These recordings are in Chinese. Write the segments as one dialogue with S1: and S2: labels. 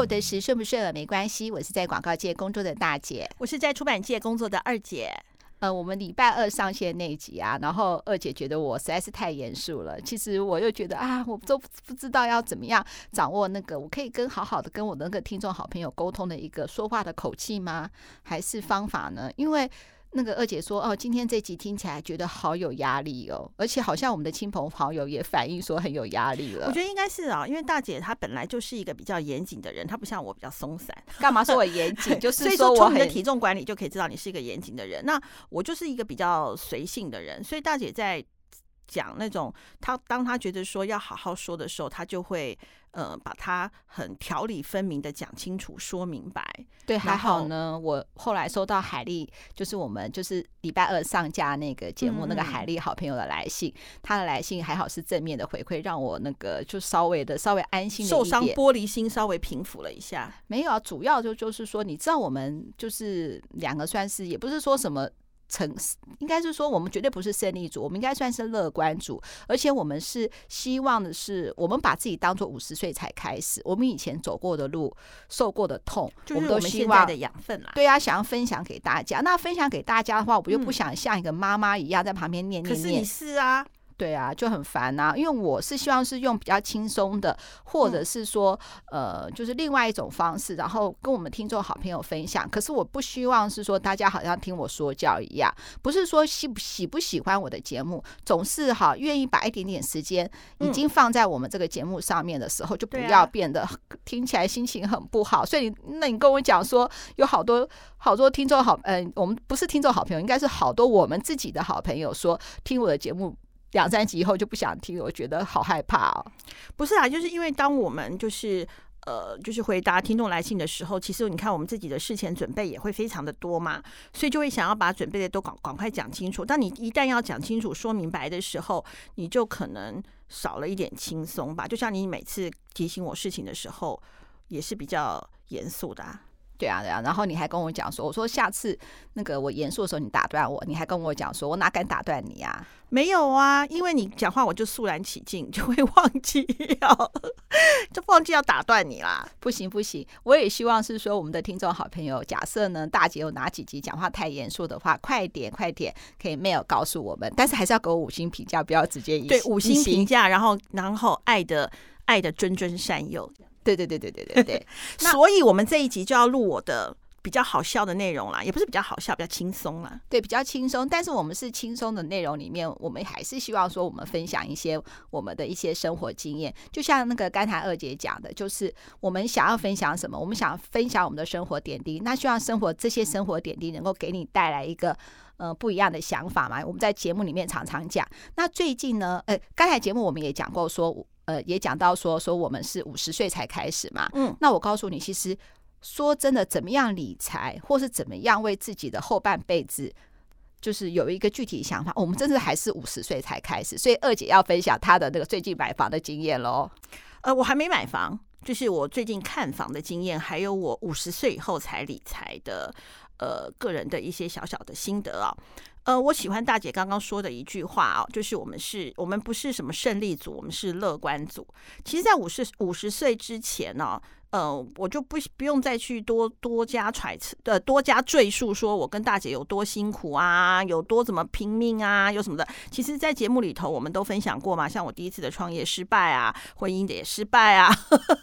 S1: 我的是顺不顺耳没关系，我是在广告界工作的大姐，
S2: 我是在出版界工作的二姐。
S1: 呃，我们礼拜二上线那一集啊，然后二姐觉得我实在是太严肃了。其实我又觉得啊，我都不知道要怎么样掌握那个我可以跟好好的跟我的那个听众好朋友沟通的一个说话的口气吗？还是方法呢？因为。那个二姐说：“哦，今天这集听起来觉得好有压力哦，而且好像我们的亲朋好友也反映说很有压力了。”
S2: 我觉得应该是啊，因为大姐她本来就是一个比较严谨的人，她不像我比较松散。
S1: 干嘛说我严谨？就是
S2: 说从你的体重管理就可以知道你是一个严谨的人。那我就是一个比较随性的人，所以大姐在讲那种他当他觉得说要好好说的时候，他就会。呃，把它很条理分明的讲清楚、说明白。
S1: 对，还好呢。我后来收到海丽，就是我们就是礼拜二上架那个节目，嗯、那个海丽好朋友的来信，他的来信还好是正面的回馈，让我那个就稍微的稍微安心
S2: 受伤玻璃心稍微平复了一下。
S1: 没有啊，主要就就是说，你知道我们就是两个算是也不是说什么。成应该是说，我们绝对不是胜利组，我们应该算是乐观组，而且我们是希望的是，我们把自己当做五十岁才开始，我们以前走过的路、受过的痛，我们都希望
S2: 的养分啦。
S1: 对啊，想要分享给大家。那分享给大家的话，我又不想像一个妈妈一样在旁边念念念。
S2: 可是你是啊。
S1: 对啊，就很烦呐，因为我是希望是用比较轻松的，或者是说，呃，就是另外一种方式，然后跟我们听众好朋友分享。可是我不希望是说大家好像听我说教一样，不是说喜不喜不喜欢我的节目，总是哈愿意把一点点时间已经放在我们这个节目上面的时候，就不要变得听起来心情很不好。所以，那你跟我讲说有好多好多听众好，嗯，我们不是听众好朋友，应该是好多我们自己的好朋友说听我的节目。两三集以后就不想听，我觉得好害怕哦。
S2: 不是啊，就是因为当我们就是呃，就是回答听众来信的时候，其实你看我们自己的事前准备也会非常的多嘛，所以就会想要把准备的都赶赶快讲清楚。当你一旦要讲清楚、说明白的时候，你就可能少了一点轻松吧。就像你每次提醒我事情的时候，也是比较严肃的啊。
S1: 对啊，对啊，然后你还跟我讲说，我说下次那个我严肃的时候你打断我，你还跟我讲说，我哪敢打断你啊？
S2: 没有啊，因为你讲话我就肃然起敬，就会忘记要，就忘记要打断你啦。
S1: 不行不行，我也希望是说我们的听众好朋友，假设呢大姐有哪几集讲话太严肃的话，快点快点可以 mail 告诉我们，但是还是要给我五星评价，不要直接一
S2: 对五星评价，然后然后爱的爱的谆谆善诱。
S1: 对对对对对对对，
S2: 所以我们这一集就要录我的比较好笑的内容啦，也不是比较好笑，比较轻松啦。
S1: 对，比较轻松，但是我们是轻松的内容里面，我们还是希望说我们分享一些我们的一些生活经验，就像那个刚才二姐讲的，就是我们想要分享什么，我们想分享我们的生活点滴，那希望生活这些生活点滴能够给你带来一个呃不一样的想法嘛。我们在节目里面常常讲，那最近呢，呃，刚才节目我们也讲过说。呃，也讲到说说我们是五十岁才开始嘛，嗯，那我告诉你，其实说真的，怎么样理财，或是怎么样为自己的后半辈子，就是有一个具体想法，我们真的还是五十岁才开始，所以二姐要分享她的那个最近买房的经验喽。
S2: 呃，我还没买房，就是我最近看房的经验，还有我五十岁以后才理财的，呃，个人的一些小小的心得啊。呃，我喜欢大姐刚刚说的一句话啊，就是我们是，我们不是什么胜利组，我们是乐观组。其实，在五十五十岁之前呢，啊，呃，我就不不用再去多多加揣测，呃，多加赘述，说我跟大姐有多辛苦啊，有多怎么拼命啊，有什么的。其实，在节目里头，我们都分享过嘛，像我第一次的创业失败啊，婚姻的也失败啊，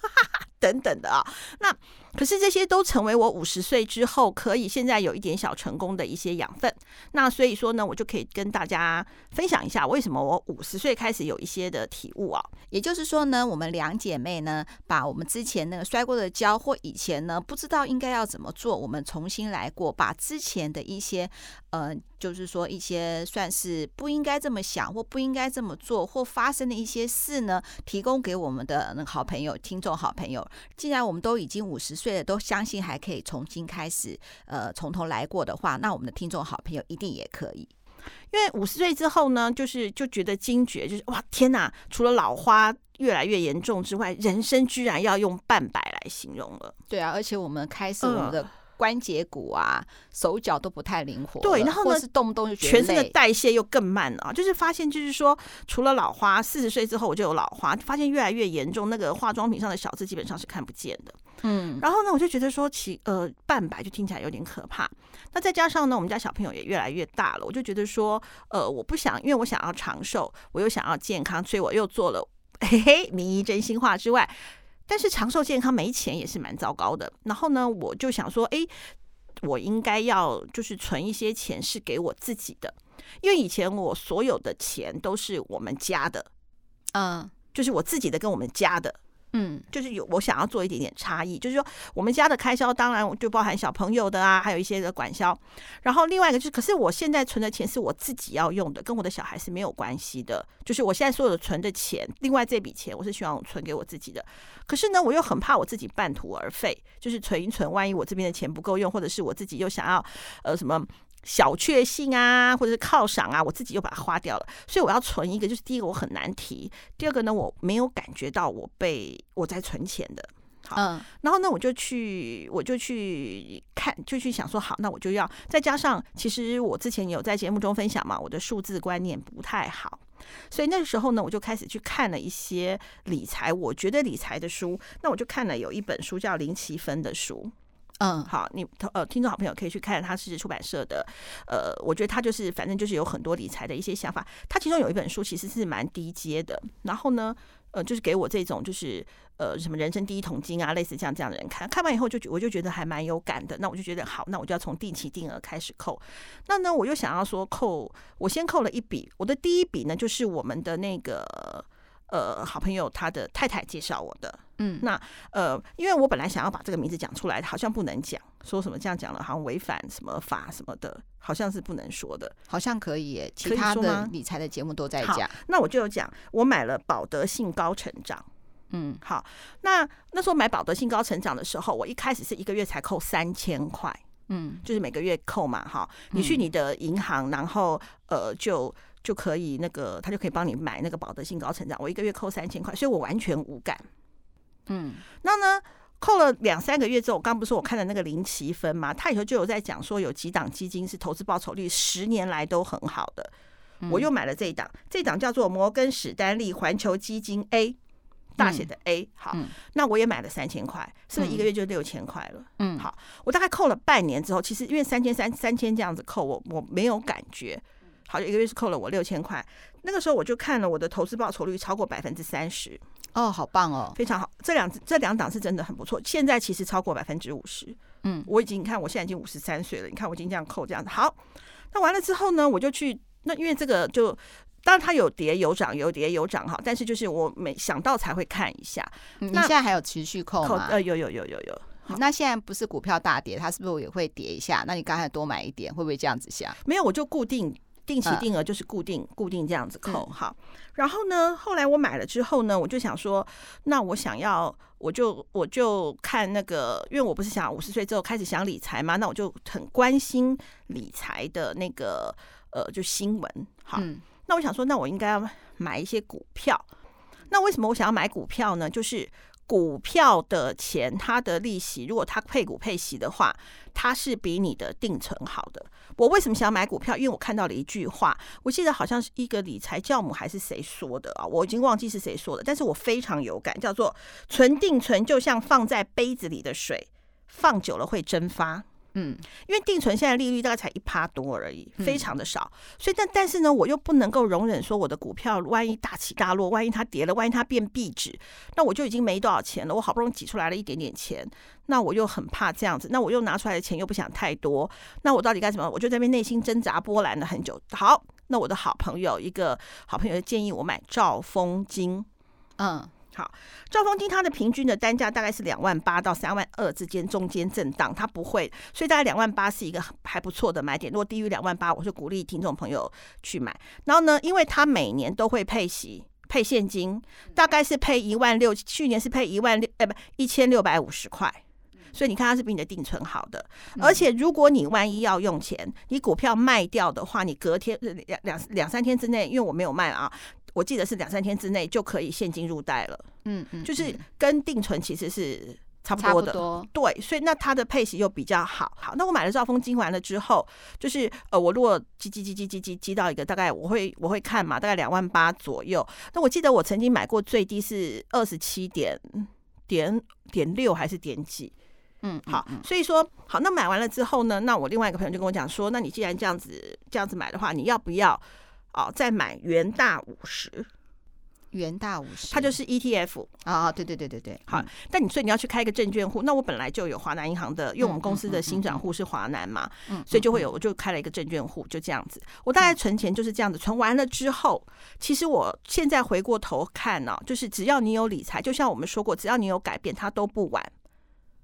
S2: 等等的啊，那。可是这些都成为我五十岁之后可以现在有一点小成功的一些养分。那所以说呢，我就可以跟大家分享一下为什么我五十岁开始有一些的体悟啊。
S1: 也就是说呢，我们两姐妹呢，把我们之前那个摔过的跤，或以前呢不知道应该要怎么做，我们重新来过，把之前的一些呃，就是说一些算是不应该这么想或不应该这么做或发生的一些事呢，提供给我们的那个好朋友、听众好朋友。既然我们都已经五十岁。对，都相信还可以重新开始，呃，从头来过的话，那我们的听众好朋友一定也可以。
S2: 因为五十岁之后呢，就是就觉得惊觉，就是哇，天哪！除了老花越来越严重之外，人生居然要用半百来形容了。
S1: 对啊，而且我们开始我们的关节骨啊、呃、手脚都不太灵活。
S2: 对，然后呢，
S1: 是动不动就
S2: 全身的代谢又更慢了。就是发现，就是说，除了老花，四十岁之后我就有老花，发现越来越严重，那个化妆品上的小字基本上是看不见的。嗯，然后呢，我就觉得说其呃半白就听起来有点可怕。那再加上呢，我们家小朋友也越来越大了，我就觉得说呃我不想，因为我想要长寿，我又想要健康，所以我又做了嘿嘿名医真心话之外，但是长寿健康没钱也是蛮糟糕的。然后呢，我就想说，哎，我应该要就是存一些钱是给我自己的，因为以前我所有的钱都是我们家的，嗯，就是我自己的跟我们家的。嗯，就是有我想要做一点点差异，就是说我们家的开销当然就包含小朋友的啊，还有一些的管销。然后另外一个就是，可是我现在存的钱是我自己要用的，跟我的小孩是没有关系的。就是我现在所有的存的钱，另外这笔钱我是希望存给我自己的。可是呢，我又很怕我自己半途而废，就是存一存，万一我这边的钱不够用，或者是我自己又想要呃什么。小确幸啊，或者是犒赏啊，我自己又把它花掉了，所以我要存一个。就是第一个我很难提，第二个呢，我没有感觉到我被我在存钱的。好，嗯，然后呢，我就去，我就去看，就去想说，好，那我就要再加上，其实我之前有在节目中分享嘛，我的数字观念不太好，所以那个时候呢，我就开始去看了一些理财，我觉得理财的书，那我就看了有一本书叫林奇芬的书。嗯，好，你呃，听众好朋友可以去看，他是出版社的，呃，我觉得他就是反正就是有很多理财的一些想法。他其中有一本书其实是蛮低阶的，然后呢，呃，就是给我这种就是呃什么人生第一桶金啊，类似这样这样的人看，看完以后就我就觉得还蛮有感的。那我就觉得好，那我就要从定期定额开始扣。那呢，我又想要说扣，我先扣了一笔，我的第一笔呢就是我们的那个。呃，好朋友他的太太介绍我的，嗯，那呃，因为我本来想要把这个名字讲出来，好像不能讲，说什么这样讲了，好像违反什么法什么的，好像是不能说的，
S1: 好像可以耶，其他的理财的节目都在讲。
S2: 那我就有讲，我买了保德信高成长，嗯，好，那那时候买保德信高成长的时候，我一开始是一个月才扣三千块，嗯，就是每个月扣嘛，哈，你去你的银行，然后呃就。就可以那个，他就可以帮你买那个保德信高成长，我一个月扣三千块，所以我完全无感。嗯，那呢，扣了两三个月之后，我刚不是说我看的那个林奇芬嘛，他以后就有在讲说有几档基金是投资报酬率十年来都很好的，我又买了这一档，这一档叫做摩根史丹利环球基金 A，大写的 A。好，那我也买了三千块，是不是一个月就六千块了？嗯，好，我大概扣了半年之后，其实因为三千三三千这样子扣，我我没有感觉。好，一个月是扣了我六千块。那个时候我就看了我的投资报酬率超过百分之三十。
S1: 哦，好棒哦，
S2: 非常好。这两这两档是真的很不错。现在其实超过百分之五十。嗯，我已经你看我现在已经五十三岁了。你看我已经这样扣这样子。好，那完了之后呢，我就去那因为这个就当然它有跌有涨有跌有涨哈，但是就是我没想到才会看一下。
S1: 你现在还有持续扣吗？
S2: 呃，有有有有有。
S1: 那现在不是股票大跌，它是不是也会跌一下？那你刚才多买一点，会不会这样子想？
S2: 没有，我就固定。定期定额就是固定、嗯、固定这样子扣好，然后呢，后来我买了之后呢，我就想说，那我想要，我就我就看那个，因为我不是想五十岁之后开始想理财嘛，那我就很关心理财的那个呃，就新闻。好，嗯、那我想说，那我应该要买一些股票。那为什么我想要买股票呢？就是。股票的钱，它的利息，如果它配股配息的话，它是比你的定存好的。我为什么想要买股票？因为我看到了一句话，我记得好像是一个理财教母还是谁说的啊，我已经忘记是谁说的，但是我非常有感，叫做“存定存就像放在杯子里的水，放久了会蒸发”。嗯，因为定存现在利率大概才一趴多而已，非常的少，所以但但是呢，我又不能够容忍说我的股票万一大起大落，万一它跌了，万一它变壁纸，那我就已经没多少钱了。我好不容易挤出来了一点点钱，那我又很怕这样子，那我又拿出来的钱又不想太多，那我到底该怎么？我就在那边内心挣扎波澜了很久。好，那我的好朋友一个好朋友建议我买兆丰金，嗯。好，兆丰金它的平均的单价大概是两万八到三万二之间，中间震荡，它不会，所以大概两万八是一个还不错的买点。如果低于两万八，我是鼓励听众朋友去买。然后呢，因为它每年都会配息，配现金，大概是配一万六，去年是配一万六，呃，不，一千六百五十块。所以你看，它是比你的定存好的。而且如果你万一要用钱，你股票卖掉的话，你隔天两两两三天之内，因为我没有卖啊。我记得是两三天之内就可以现金入袋了，嗯嗯，就是跟定存其实是差不多的，多对，所以那它的配息又比较好。好，那我买了兆丰金完了之后，就是呃，我如果积积积积积积积到一个大概，我会我会看嘛，大概两万八左右。那我记得我曾经买过最低是二十七点点点六还是点几？
S1: 嗯，
S2: 好，所以说好，那买完了之后呢，那我另外一个朋友就跟我讲说，那你既然这样子这样子买的话，你要不要哦再买元大五十？
S1: 元大五十，
S2: 它就是 ETF
S1: 啊，对对对对对，
S2: 好。但你所以你要去开一个证券户，那我本来就有华南银行的，因为我们公司的新转户是华南嘛，嗯，所以就会有，我就开了一个证券户，就这样子。我大概存钱就是这样子，存完了之后，其实我现在回过头看呢，就是只要你有理财，就像我们说过，只要你有改变，它都不晚。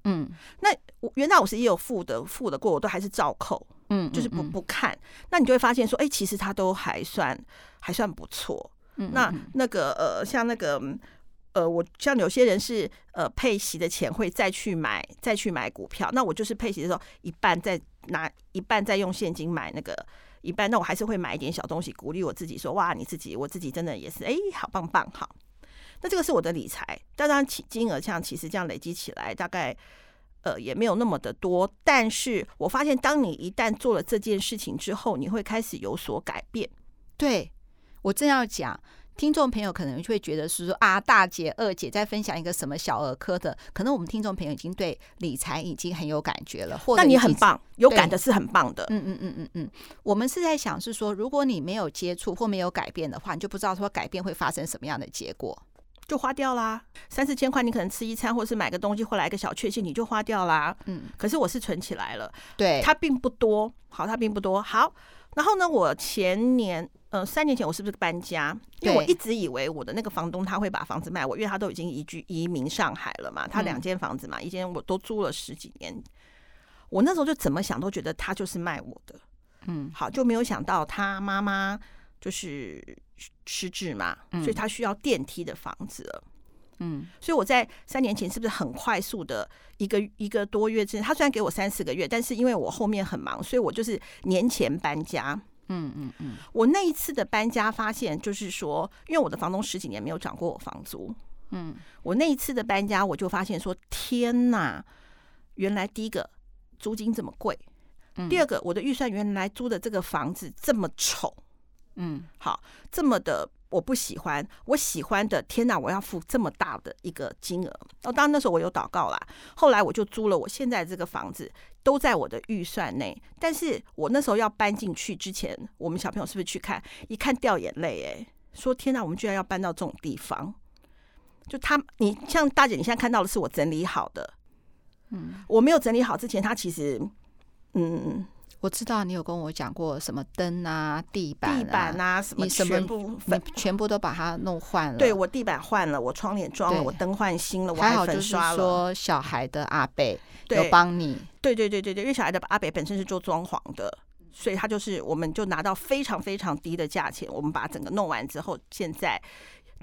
S2: 嗯，那原来我是也有付的，付的过，我都还是照扣，嗯，就是不不看，那你就会发现说，哎，其实它都还算还算不错。那那个呃，像那个呃，我像有些人是呃配息的钱会再去买再去买股票，那我就是配息的时候一半再拿一半再用现金买那个一半，那我还是会买一点小东西鼓励我自己说哇，你自己我自己真的也是哎，好棒棒好。那这个是我的理财，当然其金额像其实这样累积起来大概呃也没有那么的多，但是我发现当你一旦做了这件事情之后，你会开始有所改变，
S1: 对。我正要讲，听众朋友可能会觉得是说啊，大姐、二姐在分享一个什么小儿科的，可能我们听众朋友已经对理财已经很有感觉了，或者
S2: 你很棒，有感的是很棒的。
S1: 嗯嗯嗯嗯嗯，我们是在想是说，如果你没有接触或没有改变的话，你就不知道说改变会发生什么样的结果，
S2: 就花掉啦。三四千块，你可能吃一餐，或是买个东西，或来个小确幸，你就花掉啦。嗯，可是我是存起来了，
S1: 对，
S2: 它并不多，好，它并不多，好。然后呢，我前年，呃，三年前我是不是搬家？因为我一直以为我的那个房东他会把房子卖我，因为他都已经移居移民上海了嘛，他两间房子嘛，一间我都租了十几年。我那时候就怎么想都觉得他就是卖我的，嗯，好，就没有想到他妈妈就是失智嘛，所以他需要电梯的房子了。嗯，所以我在三年前是不是很快速的一个一个多月之内，他虽然给我三四个月，但是因为我后面很忙，所以我就是年前搬家。嗯嗯嗯，我那一次的搬家发现就是说，因为我的房东十几年没有涨过我房租。嗯，我那一次的搬家，我就发现说，天哪，原来第一个租金这么贵，第二个我的预算原来租的这个房子这么丑。嗯，好，这么的。我不喜欢，我喜欢的，天哪！我要付这么大的一个金额。哦，当然那时候我有祷告啦。后来我就租了我现在这个房子，都在我的预算内。但是我那时候要搬进去之前，我们小朋友是不是去看？一看掉眼泪，哎，说天哪！我们居然要搬到这种地方。就他，你像大姐，你现在看到的是我整理好的。嗯，我没有整理好之前，他其实，嗯。
S1: 我知道你有跟我讲过什么灯啊、地板、啊、
S2: 地板啊什么，全部
S1: 你全部都把它弄换了。
S2: 对，我地板换了，我窗帘装了，我灯换新了，我还粉刷了。
S1: 说小孩的阿北有帮你。
S2: 对对对对对，因为小孩的阿北本身是做装潢的，所以他就是我们就拿到非常非常低的价钱，我们把整个弄完之后，现在。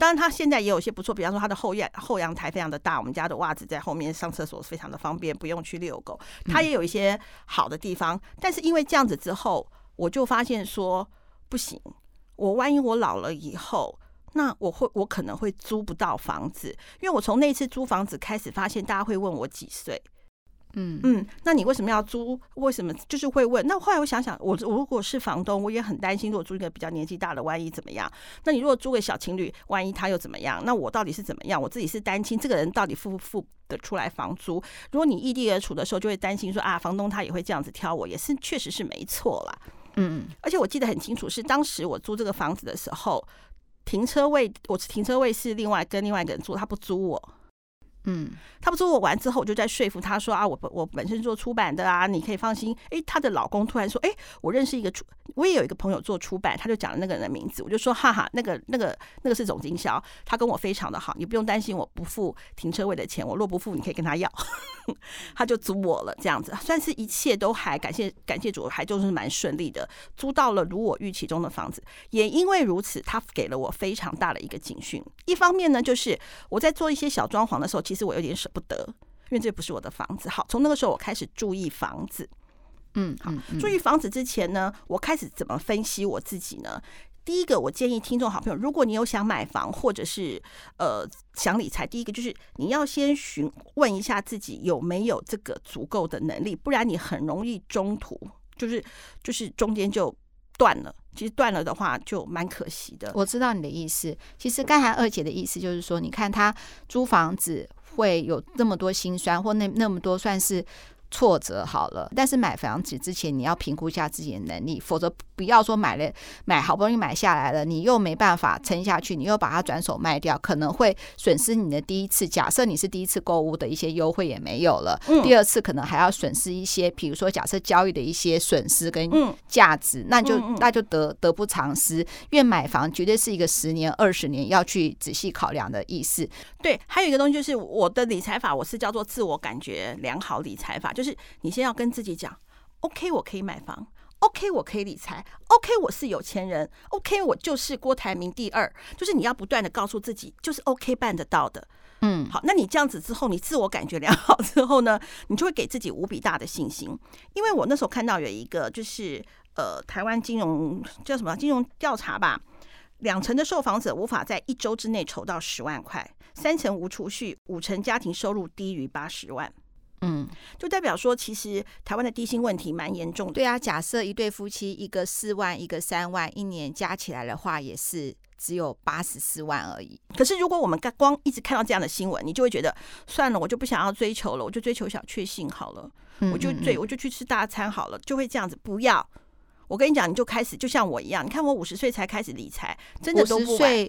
S2: 当然，它现在也有一些不错，比方说它的后院后阳台非常的大，我们家的袜子在后面上厕所非常的方便，不用去遛狗。它也有一些好的地方，但是因为这样子之后，我就发现说不行，我万一我老了以后，那我会我可能会租不到房子，因为我从那次租房子开始发现，大家会问我几岁。嗯嗯，那你为什么要租？为什么就是会问？那后来我想想，我我如果是房东，我也很担心，如果租一个比较年纪大的，万一怎么样？那你如果租给小情侣，万一他又怎么样？那我到底是怎么样？我自己是担心，这个人到底付不付得出来房租？如果你异地而处的时候，就会担心说啊，房东他也会这样子挑我，也是确实是没错啦。嗯，而且我记得很清楚，是当时我租这个房子的时候，停车位我停车位是另外跟另外一个人租，他不租我。嗯，他不说我完之后，我就在说服他说啊，我我本身做出版的啊，你可以放心。哎，她的老公突然说，哎，我认识一个出，我也有一个朋友做出版，他就讲了那个人的名字，我就说哈哈，那个那个那个是总经销，他跟我非常的好，你不用担心我不付停车位的钱，我若不付，你可以跟他要，他就租我了，这样子，算是一切都还感谢感谢主，还就是蛮顺利的，租到了如我预期中的房子，也因为如此，他给了我非常大的一个警讯。一方面呢，就是我在做一些小装潢的时候。其实我有点舍不得，因为这不是我的房子。好，从那个时候我开始注意房子。嗯，好，注意房子之前呢，我开始怎么分析我自己呢？第一个，我建议听众好朋友，如果你有想买房或者是呃想理财，第一个就是你要先询问一下自己有没有这个足够的能力，不然你很容易中途就是就是中间就断了。其实断了的话就蛮可惜的。
S1: 我知道你的意思。其实刚才二姐的意思就是说，你看她租房子会有那么多辛酸，或那那么多算是。挫折好了，但是买房子之前你要评估一下自己的能力，否则不要说买了买好不容易买下来了，你又没办法撑下去，你又把它转手卖掉，可能会损失你的第一次。假设你是第一次购物的一些优惠也没有了，嗯、第二次可能还要损失一些，比如说假设交易的一些损失跟价值，嗯、那就那就得得不偿失。因为买房绝对是一个十年二十年要去仔细考量的意思。
S2: 对，还有一个东西就是我的理财法，我是叫做自我感觉良好理财法。就是你先要跟自己讲，OK，我可以买房，OK，我可以理财，OK，我是有钱人，OK，我就是郭台铭第二。就是你要不断的告诉自己，就是 OK 办得到的。嗯，好，那你这样子之后，你自我感觉良好之后呢，你就会给自己无比大的信心。因为我那时候看到有一个就是呃，台湾金融叫什么金融调查吧，两成的受访者无法在一周之内筹到十万块，三成无储蓄，五成家庭收入低于八十万。嗯，就代表说，其实台湾的低薪问题蛮严重的。
S1: 对啊，假设一对夫妻，一个四万，一个三万，一年加起来的话，也是只有八十四万而已。
S2: 可是，如果我们光一直看到这样的新闻，你就会觉得算了，我就不想要追求了，我就追求小确幸好了，我就对，我就去吃大餐好了，就会这样子。不要，我跟你讲，你就开始就像我一样，你看我五十岁才开始理财，真的都不晚。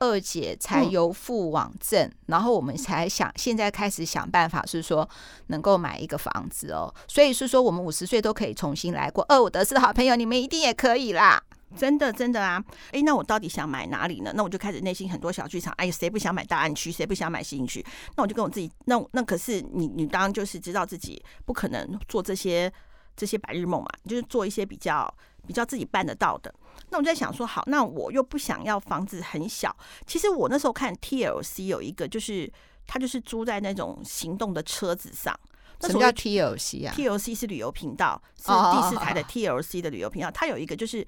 S1: 二姐才由负往正，嗯、然后我们才想现在开始想办法，是说能够买一个房子哦。所以是说，我们五十岁都可以重新来过。二五得四的好朋友，你们一定也可以啦！
S2: 真的，真的啊！哎，那我到底想买哪里呢？那我就开始内心很多小剧场。哎呀，谁不想买大安区？谁不想买信义区？那我就跟我自己，那那可是你，你当然就是知道自己不可能做这些这些白日梦嘛，就是做一些比较比较自己办得到的。那我在想说，好，那我又不想要房子很小。其实我那时候看 TLC 有一个，就是他就是租在那种行动的车子上。
S1: 什么叫 TLC 啊
S2: ？TLC 是旅游频道，是第四台的 TLC 的旅游频道。它有一个就是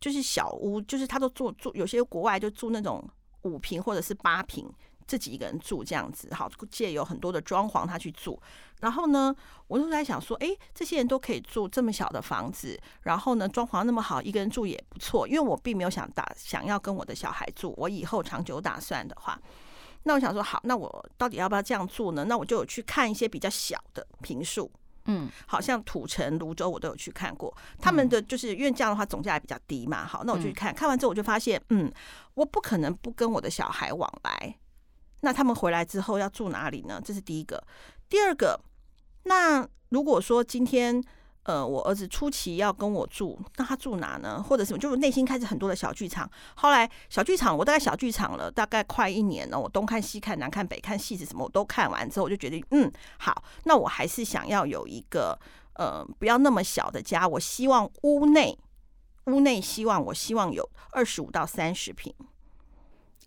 S2: 就是小屋，就是他都住住，有些国外就住那种五平或者是八坪。自己一个人住这样子，好，借有很多的装潢他去住。然后呢，我就在想说，哎，这些人都可以住这么小的房子，然后呢，装潢那么好，一个人住也不错。因为我并没有想打想要跟我的小孩住，我以后长久打算的话，那我想说，好，那我到底要不要这样住呢？那我就有去看一些比较小的平数，嗯，好像土城、泸州我都有去看过，他们的就是因为这样的话总价也比较低嘛。好，那我就去看看完之后，我就发现，嗯，我不可能不跟我的小孩往来。那他们回来之后要住哪里呢？这是第一个。第二个，那如果说今天呃我儿子初期要跟我住，那他住哪呢？或者什么？就是内心开始很多的小剧场。后来小剧场，我大概小剧场了大概快一年了。我东看西看，南看北看，戏子什么我都看完之后，我就决定，嗯，好，那我还是想要有一个呃不要那么小的家。我希望屋内屋内希望我希望有二十五到三十平。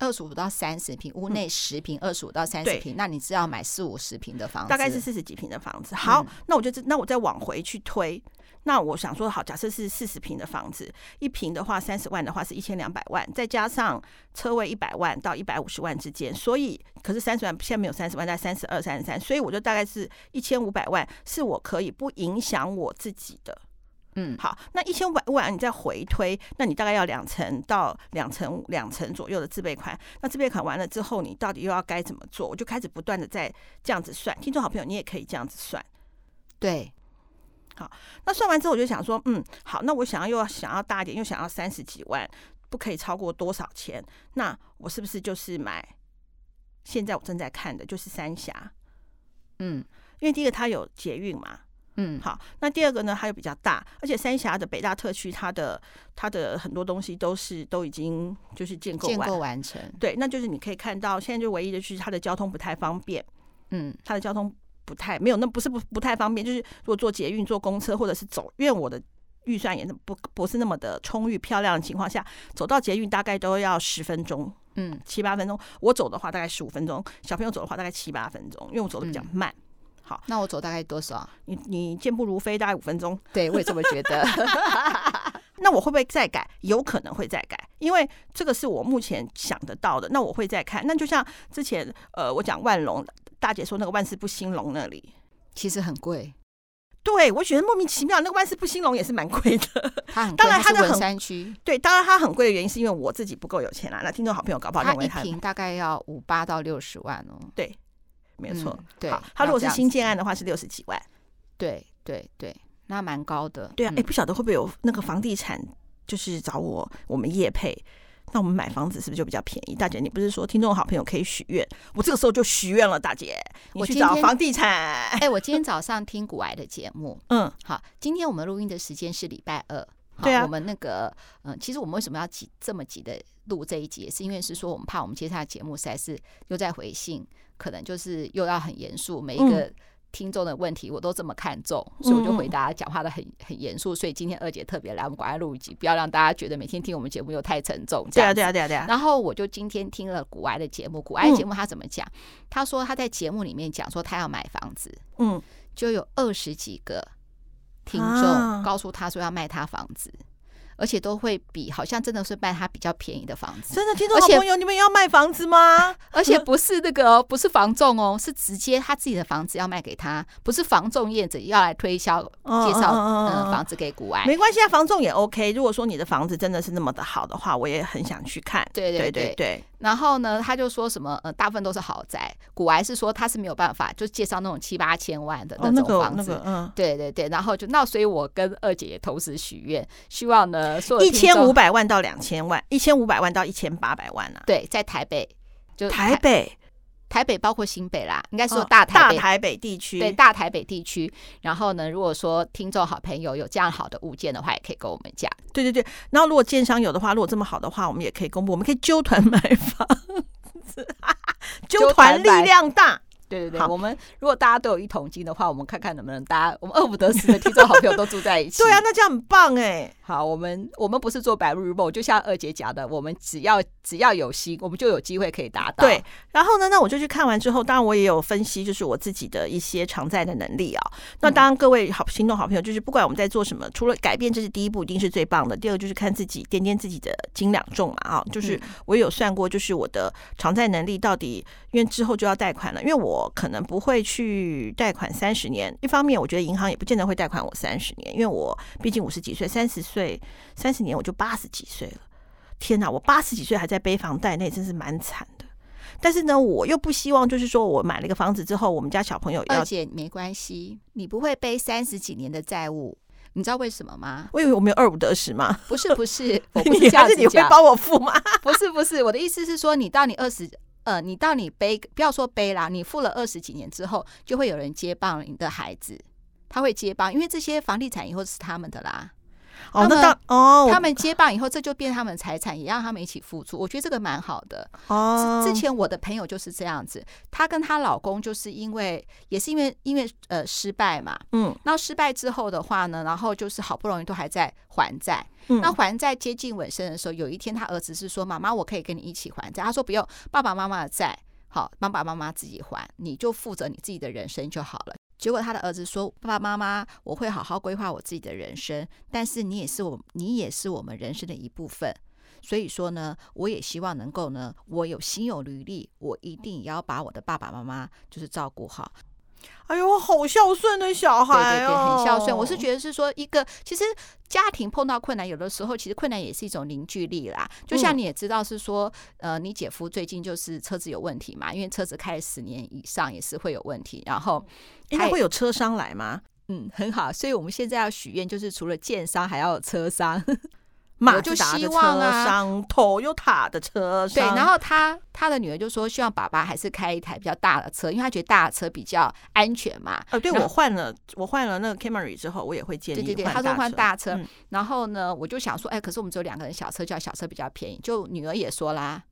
S1: 二十五到三十平，屋内十平，二十五到三十平，那你是要买四五十平的房子，
S2: 大概是四十几平的房子。好，嗯、那我就那我再往回去推，那我想说，好，假设是四十平的房子，一平的话三十万的话是一千两百万，再加上车位一百万到一百五十万之间，所以可是三十万现在没有三十万，在三十二、三十三，所以我就大概是一千五百万，是我可以不影响我自己的。嗯，好，那一千五百万你再回推，那你大概要两成到两成两成左右的自备款。那自备款完了之后，你到底又要该怎么做？我就开始不断的在这样子算。听众好朋友，你也可以这样子算。
S1: 对，
S2: 好，那算完之后，我就想说，嗯，好，那我想要又要想要大一点，又想要三十几万，不可以超过多少钱？那我是不是就是买？现在我正在看的就是三峡，嗯，因为第一个它有捷运嘛。嗯，好。那第二个呢，它又比较大，而且三峡的北大特区，它的它的很多东西都是都已经就是建构完
S1: 建构完成。
S2: 对，那就是你可以看到，现在就唯一的就是它的交通不太方便。嗯，它的交通不太没有，那不是不不太方便，就是如果坐捷运、坐公车或者是走，因为我的预算也不不是那么的充裕、漂亮的情况下，走到捷运大概都要十分钟，嗯，七八分钟。我走的话大概十五分钟，小朋友走的话大概七八分钟，因为我走的比较慢。嗯好，
S1: 那我走大概多少？
S2: 你你健步如飞，大概五分钟。
S1: 对，我也这么觉得。
S2: 那我会不会再改？有可能会再改，因为这个是我目前想得到的。那我会再看。那就像之前呃，我讲万隆大姐说那个万事不兴隆那里，
S1: 其实很贵。
S2: 对，我觉得莫名其妙。那个万事不兴隆也是蛮贵的，
S1: 它很贵，
S2: 当然它的
S1: 文山区。
S2: 对，当然它很贵的原因是因为我自己不够有钱啦。那听众好朋友搞不好认为
S1: 它一瓶大概要五八到六十万哦。
S2: 对，没错。
S1: 嗯、对，
S2: 他如果是新建案的话是六十几万。
S1: 对对对，那蛮高的。
S2: 对啊，哎、嗯，不晓得会不会有那个房地产就是找我我们业配。那我们买房子是不是就比较便宜？大姐，你不是说听众好朋友可以许愿？我这个时候就许愿了，大姐，我去找房地产。哎、
S1: 欸，我今天早上听古癌的节目，嗯，好，今天我们录音的时间是礼拜二，对啊，我们那个，嗯，其实我们为什么要急这么急的录这一集，是因为是说我们怕我们接下来节目实在是又在回信，可能就是又要很严肃，每一个。嗯听众的问题我都这么看重，所以我就回答，讲话的很很严肃。所以今天二姐特别来我们国外录一集，不要让大家觉得每天听我们节目又太沉重。
S2: 对啊，对啊，对啊，对啊。
S1: 然后我就今天听了古埃的节目，古埃的节目他怎么讲？他说他在节目里面讲说他要买房子，嗯，就有二十几个听众告诉他说要卖他房子。而且都会比好像真的是卖他比较便宜的房子，
S2: 真的听众好朋友，你们要卖房子吗？
S1: 而且不是那个，不是房仲哦，是直接他自己的房子要卖给他，不是房仲业者要来推销介绍嗯房子给古爱。
S2: 没关系啊，房仲也 OK。如果说你的房子真的是那么的好的话，我也很想去看。
S1: 对对对对。然后呢，他就说什么呃，大部分都是豪宅，古癌是说他是没有办法就介绍那种七八千万的那种房子。嗯，对对对。然后就那，所以我跟二姐也同时许愿，希望呢。
S2: 一千五百万到两千万，一千五百万到一千八百万啊！
S1: 对，在台北，就
S2: 台北，
S1: 台北包括新北啦，应该说大台
S2: 北、哦、大台北地区，
S1: 对，大台北地区。然后呢，如果说听众好朋友有这样好的物件的话，也可以跟我们讲。
S2: 对对对，然后如果建商有的话，如果这么好的话，我们也可以公布，我们可以揪团买房子，揪团力量大。
S1: 对对对，我们如果大家都有一桶金的话，我们看看能不能大家我们饿不得死的听众好朋友都住在一起。
S2: 对啊，那这样很棒哎。
S1: 好，我们我们不是做白日梦，就像二姐讲的，我们只要只要有心，我们就有机会可以达到。
S2: 对，然后呢，那我就去看完之后，当然我也有分析，就是我自己的一些偿债的能力啊。那当然，各位好心动好朋友，就是不管我们在做什么，除了改变，这是第一步，一定是最棒的。第二个就是看自己掂掂自己的斤两重嘛啊，就是我有算过，就是我的偿债能力到底，因为之后就要贷款了，因为我可能不会去贷款三十年。一方面，我觉得银行也不见得会贷款我三十年，因为我毕竟五十几岁，三十岁三十年我就八十几岁了。天哪，我八十几岁还在背房贷，那真是蛮惨的。但是呢，我又不希望就是说我买了一个房子之后，我们家小朋友要。
S1: 二姐没关系，你不会背三十几年的债务，你知道为什么吗？
S2: 我以为我们有二五得十吗？
S1: 不是不是，我
S2: 不是这样子讲，你会帮我付吗？
S1: 不是不是，我的意思是说，你到你二十。呃，你到你背，不要说背啦，你付了二十几年之后，就会有人接棒你的孩子，他会接棒，因为这些房地产以后是他们的啦。哦，那当哦，他们接棒以后，这就变他们财产，也让他们一起付出。我觉得这个蛮好的。哦，之前我的朋友就是这样子，她跟她老公就是因为也是因为因为呃失败嘛，嗯，那失败之后的话呢，然后就是好不容易都还在还债。嗯，那还债接近尾声的时候，有一天他儿子是说：“妈妈，我可以跟你一起还债。”他说：“不用，爸爸妈妈的债好，爸爸妈妈自己还，你就负责你自己的人生就好了。”结果他的儿子说：“爸爸妈妈，我会好好规划我自己的人生，但是你也是我，你也是我们人生的一部分。所以说呢，我也希望能够呢，我有心有余力，我一定也要把我的爸爸妈妈就是照顾好。”
S2: 哎呦，好孝顺的小孩哦，对对对，很孝顺。我是觉得是说，一个其实家庭碰到困难，有的时候其实困难也是一种凝聚力啦。就像你也知道是说，呃，你姐夫最近就是车子有问题嘛，因为车子开了十年以上也是会有问题。然后应该会有车商来吗？
S1: 嗯，很好。所以我们现在要许愿，就是除了建商，还要有车商。
S2: 我就希望啊，Toyota 的车商。
S1: 对，然后他他的女儿就说，希望爸爸还是开一台比较大的车，因为他觉得大的车比较安全嘛。
S2: 呃，对，我换了我换了那个 Camry 之后，我也会建议。
S1: 对对对，他说换大车。然后呢，我就想说，哎，可是我们只有两个人，小车叫小车比较便宜。就女儿也说啦，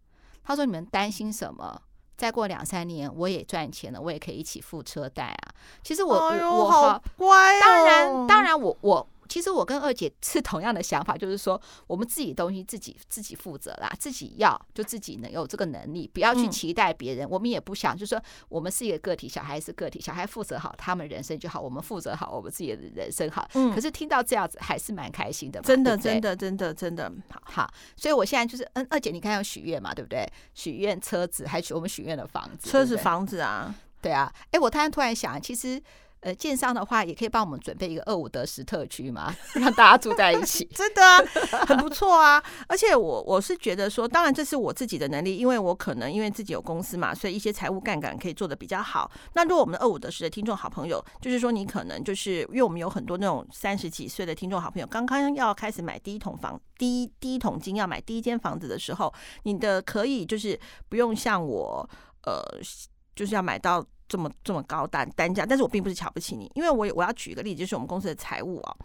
S1: 她说你们担心什么？再过两三年我也赚钱了，我也可以一起付车贷啊。其实我我
S2: 好乖，
S1: 当然当然我我。其实我跟二姐是同样的想法，就是说我们自己东西自己自己负责啦，自己要就自己能有这个能力，不要去期待别人。嗯、我们也不想，就是说我们是一个个体，小孩是个体，小孩负责好他们人生就好，我们负责好我们自己的人生好。嗯，可是听到这样子还是蛮开心的嘛，
S2: 真的真的真的真的好。
S1: 好，所以我现在就是嗯，二姐你看要许愿嘛，对不对？许愿车子，还许我们许愿的房子，
S2: 车子房子啊，
S1: 对啊。哎，我突然突然想，其实。呃，建商的话也可以帮我们准备一个二五得十特区嘛，让大家住在一起。
S2: 真的，很不错啊。而且我我是觉得说，当然这是我自己的能力，因为我可能因为自己有公司嘛，所以一些财务杠杆可以做得比较好。那如果我们的二五得十的听众好朋友，就是说你可能就是因为我们有很多那种三十几岁的听众好朋友，刚刚要开始买第一桶房，第一第一桶金要买第一间房子的时候，你的可以就是不用像我，呃，就是要买到。这么这么高单单价，但是我并不是瞧不起你，因为我我要举一个例子，就是我们公司的财务啊，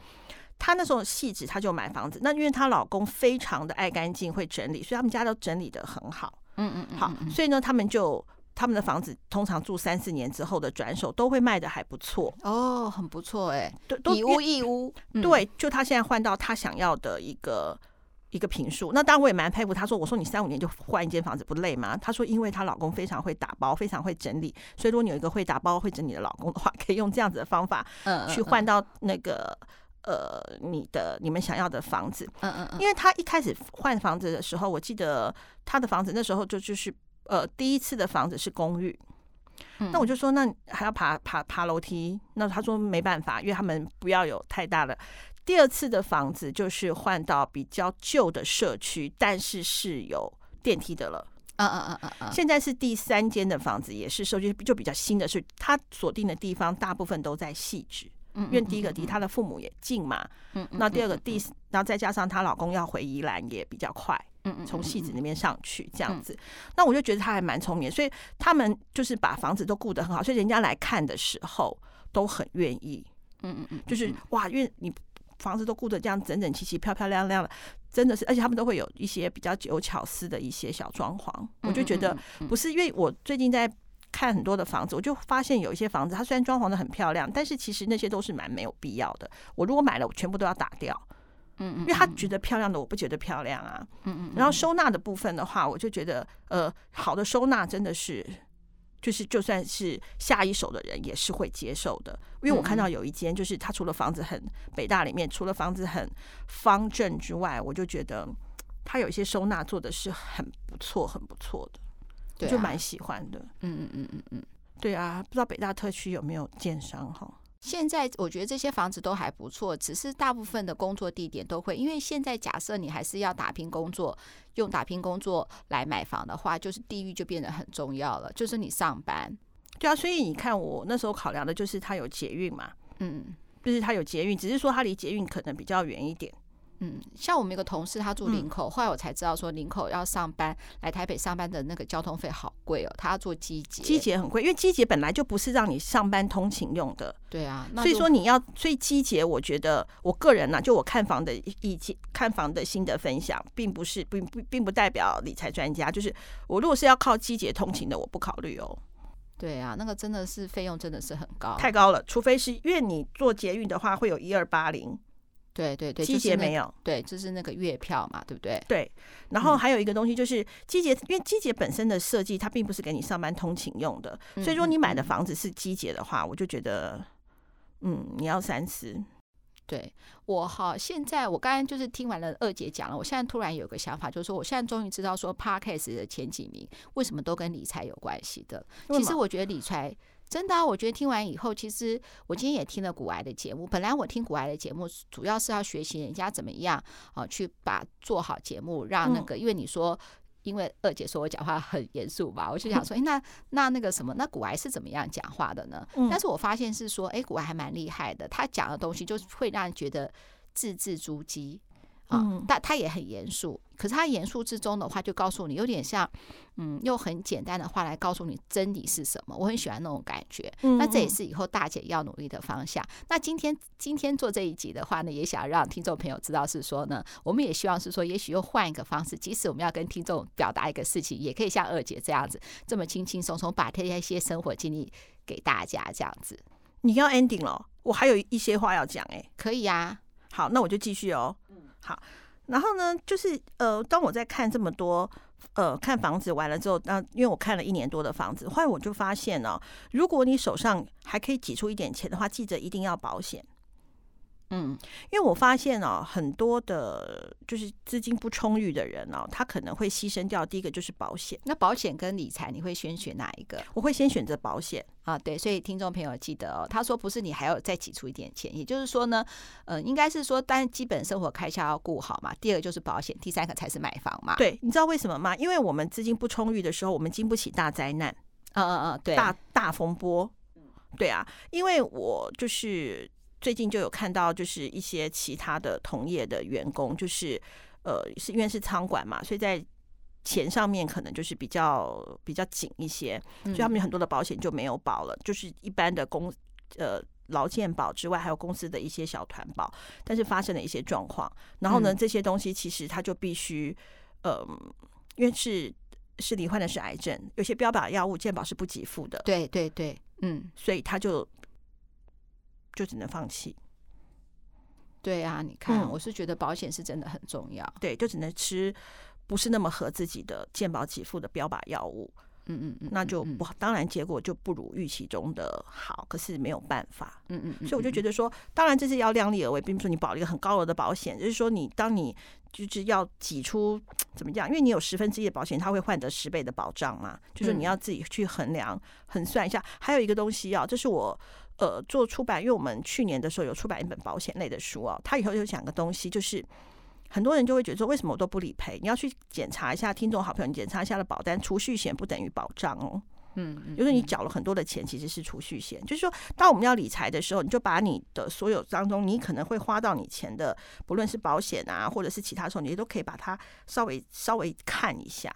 S2: 她那时候细致，她就买房子，那因为她老公非常的爱干净，会整理，所以他们家都整理的很好，
S1: 嗯嗯嗯，
S2: 好，所以呢，他们就他们的房子通常住三四年之后的转手都会卖的还不错，
S1: 哦，很不错哎，
S2: 对，
S1: 以屋易屋，
S2: 对，就他现在换到他想要的一个。一个评述，那当然我也蛮佩服。他说：“我说你三五年就换一间房子不累吗？”他说：“因为她老公非常会打包，非常会整理，所以如果你有一个会打包、会整理的老公的话，可以用这样子的方法，嗯，去换到那个呃你的你们想要的房子。嗯嗯嗯。因为他一开始换房子的时候，我记得他的房子那时候就就是呃第一次的房子是公寓，那我就说那还要爬爬爬楼梯，那他说没办法，因为他们不要有太大的。”第二次的房子就是换到比较旧的社区，但是是有电梯的了。
S1: 嗯嗯嗯嗯嗯。
S2: 现在是第三间的房子，也是社区就比较新的，是他锁定的地方大部分都在细致。嗯。因为第一个离他的父母也近嘛。嗯。那第二个第，然后再加上她老公要回宜兰也比较快。嗯嗯。从戏子那边上去这样子，那我就觉得他还蛮聪明，所以他们就是把房子都顾得很好，所以人家来看的时候都很愿意。嗯嗯嗯。就是哇，因为你。房子都顾得这样整整齐齐、漂漂亮亮的，真的是，而且他们都会有一些比较有巧思的一些小装潢，我就觉得不是，因为我最近在看很多的房子，我就发现有一些房子，它虽然装潢的很漂亮，但是其实那些都是蛮没有必要的。我如果买了，我全部都要打掉，嗯嗯，因为他觉得漂亮的，我不觉得漂亮啊，嗯嗯，然后收纳的部分的话，我就觉得，呃，好的收纳真的是。就是就算是下一手的人也是会接受的，因为我看到有一间，就是他除了房子很北大里面，除了房子很方正之外，我就觉得他有一些收纳做的是很不错、很不错的，我就蛮喜欢的。嗯嗯嗯嗯嗯，对啊，不知道北大特区有没有建商哈？
S1: 现在我觉得这些房子都还不错，只是大部分的工作地点都会，因为现在假设你还是要打拼工作，用打拼工作来买房的话，就是地域就变得很重要了。就是你上班，
S2: 对啊，所以你看我那时候考量的就是它有捷运嘛，嗯，就是它有捷运，只是说它离捷运可能比较远一点。
S1: 嗯，像我们一个同事，他住林口，嗯，后来我才知道说林口要上班来台北上班的那个交通费好贵哦，他要坐机捷，
S2: 机捷很贵，因为机捷本来就不是让你上班通勤用的。
S1: 对啊，
S2: 所以说你要，所以机捷，我觉得我个人呢，啊，就我看房的意见，看房的心得分享，并不是，并不，并不代表理财专家，就是我如果是要靠机捷通勤的，我不考虑哦。
S1: 对啊，那个真的是费用真的是很高，
S2: 太高了，除非是因为你坐捷运的话，会有一二八零。
S1: 对对对，
S2: 季节没有，
S1: 对，就是那个月票嘛，对不对？
S2: 对，然后还有一个东西就是季节，因为季节本身的设计，它并不是给你上班通勤用的，所以说你买的房子是季节的话，我就觉得，嗯，你要三思。
S1: 对我哈，现在我刚刚就是听完了二姐讲了，我现在突然有个想法，就是说，我现在终于知道说，Podcast 的前几名为什么都跟理财有关系的。其实我觉得理财。真的啊，我觉得听完以后，其实我今天也听了古癌的节目。本来我听古癌的节目，主要是要学习人家怎么样啊，去把做好节目，让那个，因为你说，因为二姐说我讲话很严肃吧，我就想说，哎，那那那个什么，那古癌是怎么样讲话的呢？但是我发现是说，哎，古癌还蛮厉害的，他讲的东西就会让人觉得字字珠玑。啊，但他也很严肃，可是他严肃之中的话，就告诉你有点像，嗯，用很简单的话来告诉你真理是什么。我很喜欢那种感觉。那这也是以后大姐要努力的方向。那今天今天做这一集的话呢，也想让听众朋友知道是说呢，我们也希望是说，也许又换一个方式，即使我们要跟听众表达一个事情，也可以像二姐这样子，这么轻轻松松把这些生活经历给大家这样子。
S2: 你要 ending 了，我还有一些话要讲，哎，
S1: 可以啊。
S2: 好，那我就继续哦。嗯好，然后呢，就是呃，当我在看这么多呃看房子完了之后，那因为我看了一年多的房子，后来我就发现呢、哦，如果你手上还可以挤出一点钱的话，记得一定要保险。嗯，因为我发现哦，很多的，就是资金不充裕的人哦，他可能会牺牲掉第一个就是保险。
S1: 那保险跟理财，你会先选哪一个？
S2: 我会先选择保险
S1: 啊。对，所以听众朋友记得哦，他说不是你还要再挤出一点钱，也就是说呢，呃，应该是说，但基本生活开销要顾好嘛。第二个就是保险，第三个才是买房嘛。
S2: 对，你知道为什么吗？因为我们资金不充裕的时候，我们经不起大灾难。
S1: 嗯嗯嗯，对，
S2: 大大风波。对啊，因为我就是。最近就有看到，就是一些其他的同业的员工，就是呃，是因为是仓管嘛，所以在钱上面可能就是比较比较紧一些，所以他们很多的保险就没有保了，就是一般的公呃劳健保之外，还有公司的一些小团保，但是发生了一些状况，然后呢，这些东西其实他就必须呃，因为是是罹患的是癌症，有些标靶药物健保是不给付的，
S1: 对对对，嗯，
S2: 所以他就。就只能放弃。
S1: 对啊，你看，嗯、我是觉得保险是真的很重要。
S2: 对，就只能吃不是那么合自己的健保给付的标靶药物。嗯嗯嗯，那就不，当然结果就不如预期中的好。可是没有办法。嗯嗯，所以我就觉得说，当然这是要量力而为，并不是说你保了一个很高额的保险，就是说你当你就是要挤出怎么样，因为你有十分之一的保险，它会换得十倍的保障嘛。就是你要自己去衡量、衡算一下。还有一个东西啊，这是我。呃，做出版，因为我们去年的时候有出版一本保险类的书哦。他以后就讲个东西，就是很多人就会觉得说，为什么我都不理赔？你要去检查一下，听众好朋友，你检查一下的保单，储蓄险不等于保障哦。嗯，嗯，就是你缴了很多的钱，其实是储蓄险。就是说，当我们要理财的时候，你就把你的所有当中，你可能会花到你钱的，不论是保险啊，或者是其他时候，你都可以把它稍微稍微看一下。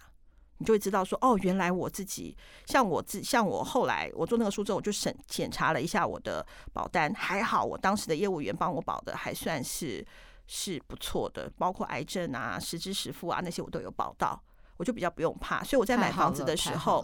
S2: 你就会知道说，哦，原来我自己像我自像我后来我做那个书之后，我就审检查了一下我的保单，还好我当时的业务员帮我保的还算是是不错的，包括癌症啊、实支实付啊那些我都有保到，我就比较不用怕，所以我在买房子的时候，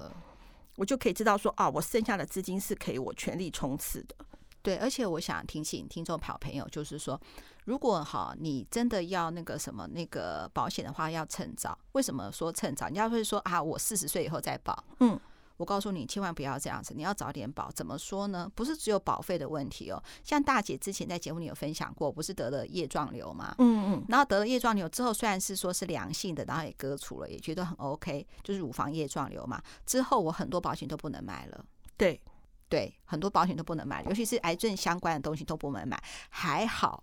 S2: 我就可以知道说，啊，我剩下的资金是可以我全力冲刺的。
S1: 对，而且我想提醒听众朋友，就是说，如果哈你真的要那个什么那个保险的话，要趁早。为什么说趁早？你要会说啊，我四十岁以后再保。嗯，我告诉你，千万不要这样子，你要早点保。怎么说呢？不是只有保费的问题哦。像大姐之前在节目里有分享过，不是得了叶状瘤吗？嗯嗯。然后得了叶状瘤之后，虽然是说是良性的，然后也割除了，也觉得很 OK，就是乳房叶状瘤嘛。之后我很多保险都不能买了。
S2: 对。
S1: 对，很多保险都不能买，尤其是癌症相关的东西都不能买。还好，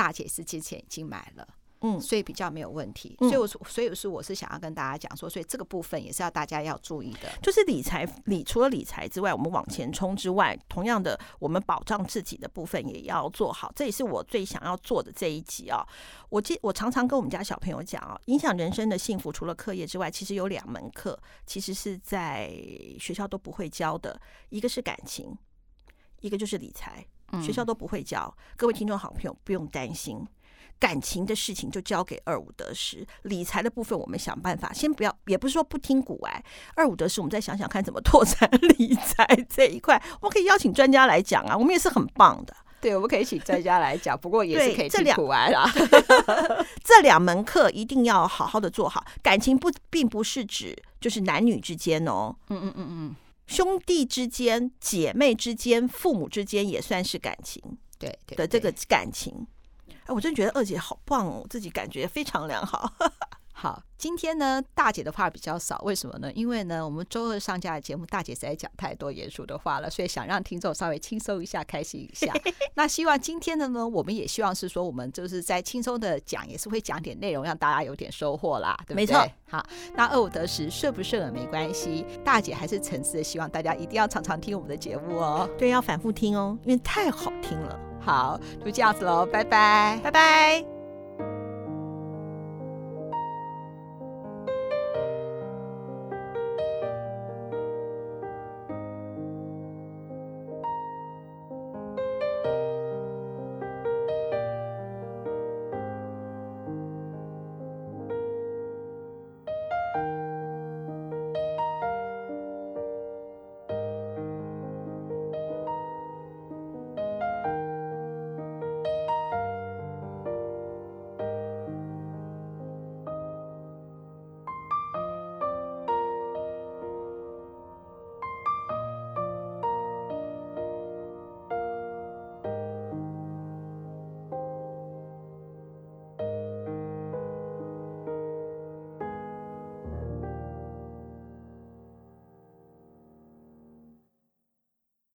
S1: 大姐是之前已经买了。嗯，所以比较没有问题，所以我所以是我是想要跟大家讲说，所以这个部分也是要大家要注意的，
S2: 就是理财理除了理财之外，我们往前冲之外，同样的，我们保障自己的部分也要做好，这也是我最想要做的这一集啊。我记我常常跟我们家小朋友讲啊，影响人生的幸福，除了课业之外，其实有两门课，其实是在学校都不会教的，一个是感情，一个就是理财，学校都不会教。各位听众好朋友不用担心。感情的事情就交给二五得十，理财的部分我们想办法，先不要，也不是说不听股癌，二五得十，我们再想想看怎么拓展 理财这一块，我们可以邀请专家来讲啊，我们也是很棒的。
S1: 对，我们可以请专家来讲，不过也是可以听股癌啦。
S2: 这两门课一定要好好的做好，感情不并不是指就是男女之间哦，嗯嗯嗯嗯，兄弟之间、姐妹之间、父母之间也算是感情，
S1: 对
S2: 的这个感情。哎我真觉得二姐好棒哦，自己感觉非常良好。
S1: 好，今天呢，大姐的话比较少，为什么呢？因为呢，我们周二上架的节目，大姐实在讲太多严肃的话了，所以想让听众稍微轻松一下，开心一下。那希望今天的呢，我们也希望是说，我们就是在轻松的讲，也是会讲点内容，让大家有点收获啦，对不对？没错。好，那二五得十，顺不顺耳没关系，大姐还是诚挚的希望大家一定要常常听我们的节目哦，
S2: 对，要反复听哦，因为太好听了。
S1: 好，就这样子喽，拜拜，
S2: 拜拜。